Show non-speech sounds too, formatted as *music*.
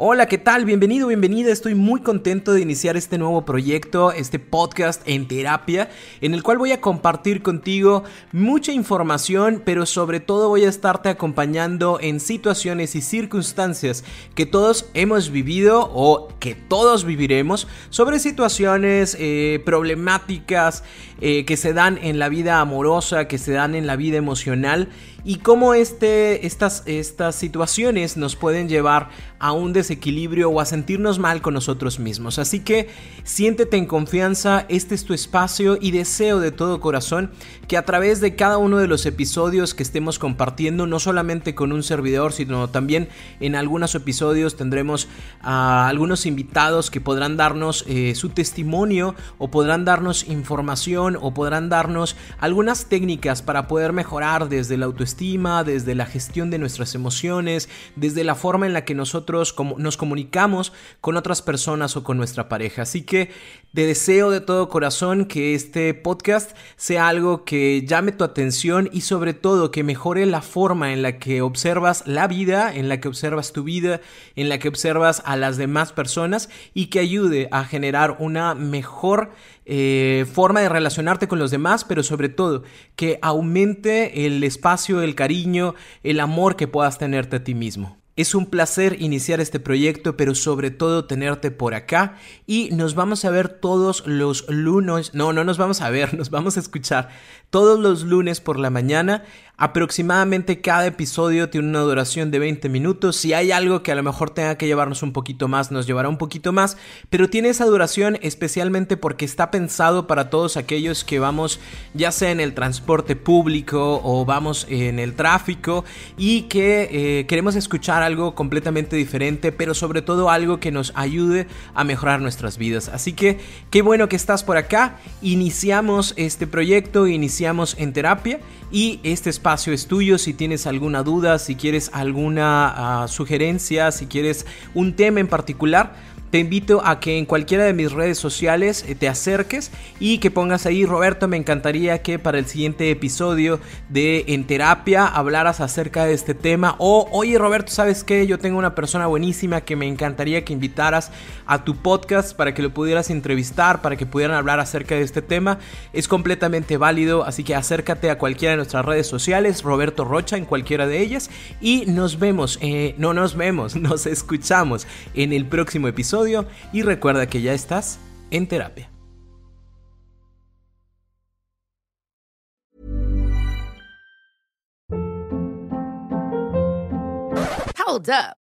Hola, ¿qué tal? Bienvenido, bienvenida. Estoy muy contento de iniciar este nuevo proyecto, este podcast en terapia, en el cual voy a compartir contigo mucha información, pero sobre todo voy a estarte acompañando en situaciones y circunstancias que todos hemos vivido o que todos viviremos, sobre situaciones eh, problemáticas eh, que se dan en la vida amorosa, que se dan en la vida emocional y cómo este, estas, estas situaciones nos pueden llevar a un desequilibrio o a sentirnos mal con nosotros mismos. Así que siéntete en confianza, este es tu espacio y deseo de todo corazón que a través de cada uno de los episodios que estemos compartiendo, no solamente con un servidor, sino también en algunos episodios tendremos a algunos invitados que podrán darnos eh, su testimonio o podrán darnos información o podrán darnos algunas técnicas para poder mejorar desde la autoestima, desde la gestión de nuestras emociones, desde la forma en la que nosotros nos comunicamos con otras personas o con nuestra pareja. Así que te deseo de todo corazón que este podcast sea algo que llame tu atención y sobre todo que mejore la forma en la que observas la vida, en la que observas tu vida, en la que observas a las demás personas y que ayude a generar una mejor eh, forma de relacionarte con los demás, pero sobre todo que aumente el espacio, el cariño, el amor que puedas tenerte a ti mismo. Es un placer iniciar este proyecto, pero sobre todo tenerte por acá y nos vamos a ver todos los lunes, no, no nos vamos a ver, *laughs* nos vamos a escuchar todos los lunes por la mañana. Aproximadamente cada episodio tiene una duración de 20 minutos. Si hay algo que a lo mejor tenga que llevarnos un poquito más, nos llevará un poquito más. Pero tiene esa duración especialmente porque está pensado para todos aquellos que vamos ya sea en el transporte público o vamos en el tráfico y que eh, queremos escuchar algo completamente diferente, pero sobre todo algo que nos ayude a mejorar nuestras vidas. Así que qué bueno que estás por acá. Iniciamos este proyecto, iniciamos en terapia y este espacio es tuyo si tienes alguna duda, si quieres alguna ah, sugerencia, si quieres un tema en particular te invito a que en cualquiera de mis redes sociales eh, te acerques y que pongas ahí, Roberto, me encantaría que para el siguiente episodio de En Terapia hablaras acerca de este tema. O, oye, Roberto, ¿sabes qué? Yo tengo una persona buenísima que me encantaría que invitaras a tu podcast para que lo pudieras entrevistar, para que pudieran hablar acerca de este tema. Es completamente válido, así que acércate a cualquiera de nuestras redes sociales, Roberto Rocha en cualquiera de ellas. Y nos vemos, eh, no nos vemos, *laughs* nos escuchamos en el próximo y recuerda que ya estás en terapia. Hold up.